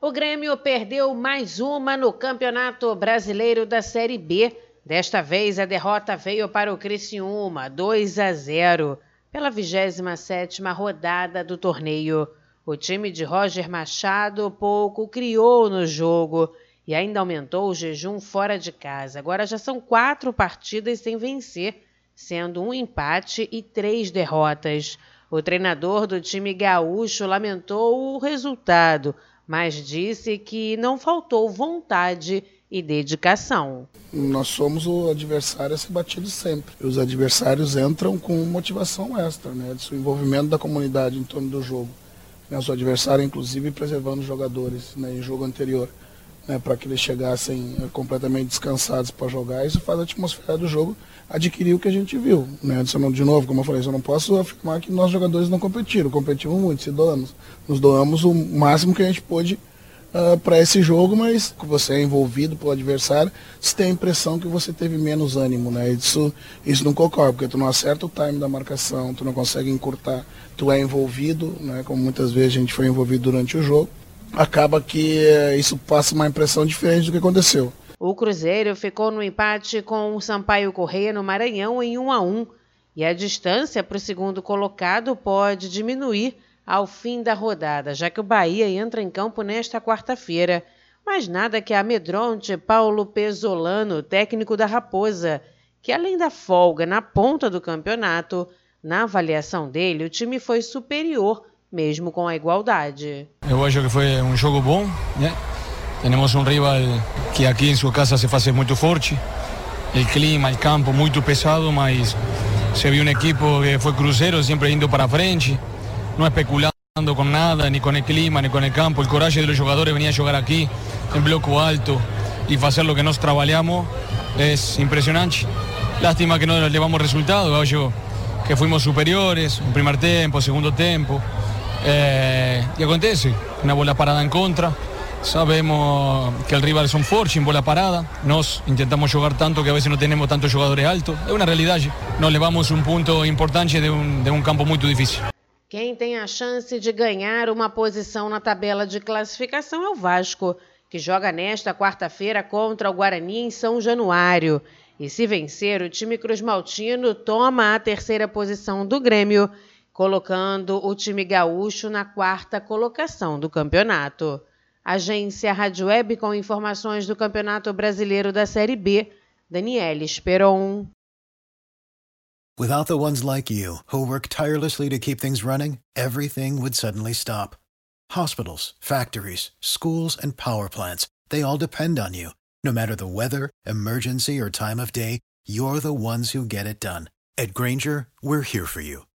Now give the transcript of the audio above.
O Grêmio perdeu mais uma no Campeonato Brasileiro da Série B. Desta vez a derrota veio para o Criciúma, 2 a 0, pela 27ª rodada do torneio. O time de Roger Machado pouco criou no jogo e ainda aumentou o jejum fora de casa. Agora já são quatro partidas sem vencer, sendo um empate e três derrotas. O treinador do time gaúcho lamentou o resultado, mas disse que não faltou vontade e dedicação. Nós somos o adversário a ser batido sempre. Os adversários entram com motivação extra, né? O envolvimento da comunidade em torno do jogo. Né? O adversário, inclusive, preservando os jogadores né? em jogo anterior. Né, para que eles chegassem eh, completamente descansados para jogar. Isso faz a atmosfera do jogo adquirir o que a gente viu. Né? De novo, como eu falei, eu não posso afirmar que nós jogadores não competiram, competimos muito, se doamos. Nos doamos o máximo que a gente pôde uh, ah, para esse jogo, mas você é envolvido pelo adversário, você tem a impressão que você teve menos ânimo. Né? Isso, isso não concorre, porque tu não acerta o time da marcação, tu não consegue encurtar, tu é envolvido, né? como muitas vezes a gente foi envolvido durante o jogo. Acaba que uh, isso passa uma impressão diferente do que aconteceu. O Cruzeiro ficou no empate com o Sampaio Correia no Maranhão em 1 a 1 e a distância para o segundo colocado pode diminuir ao fim da rodada, já que o Bahia entra em campo nesta quarta-feira. Mas nada que amedronte Paulo Pesolano, técnico da Raposa, que além da folga na ponta do campeonato, na avaliação dele, o time foi superior, mesmo com a igualdade. Eu acho que foi um jogo bom, né? Temos um rival que aqui em sua casa se faz muito forte. O clima, o campo muito pesado, mas se viu um equipo que foi cruzeiro, sempre indo para frente, não especulando com nada, nem com o clima, nem com o campo. O coragem dos jogadores venir a jogar aqui em bloco alto e fazer o que nós trabalhamos é impressionante. Lástima que não levamos resultado, acho que fomos superiores, no primeiro tempo, segundo tempo. Eh, e acontece, uma bola parada em contra. Sabemos que el rival son fortes en bola parada. Nos intentamos jugar tanto que a veces no tenemos tantos jugadores altos. É uma realidade. Nós levamos um ponto importante de um, de um campo muito difícil. Quem tem a chance de ganhar uma posição na tabela de classificação é o Vasco, que joga nesta quarta-feira contra o Guarani em São Januário. E se vencer, o time Cruz Maltino toma a terceira posição do Grêmio, colocando o time gaúcho na quarta colocação do campeonato. Agência Rádio Web com informações do Campeonato Brasileiro da Série B, Daniela Esperon. Without the ones like you, who work tirelessly to keep things running, everything would suddenly stop. Hospitals, factories, schools, and power plants, they all depend on you. No matter the weather, emergency, or time of day, you're the ones who get it done. At Granger, we're here for you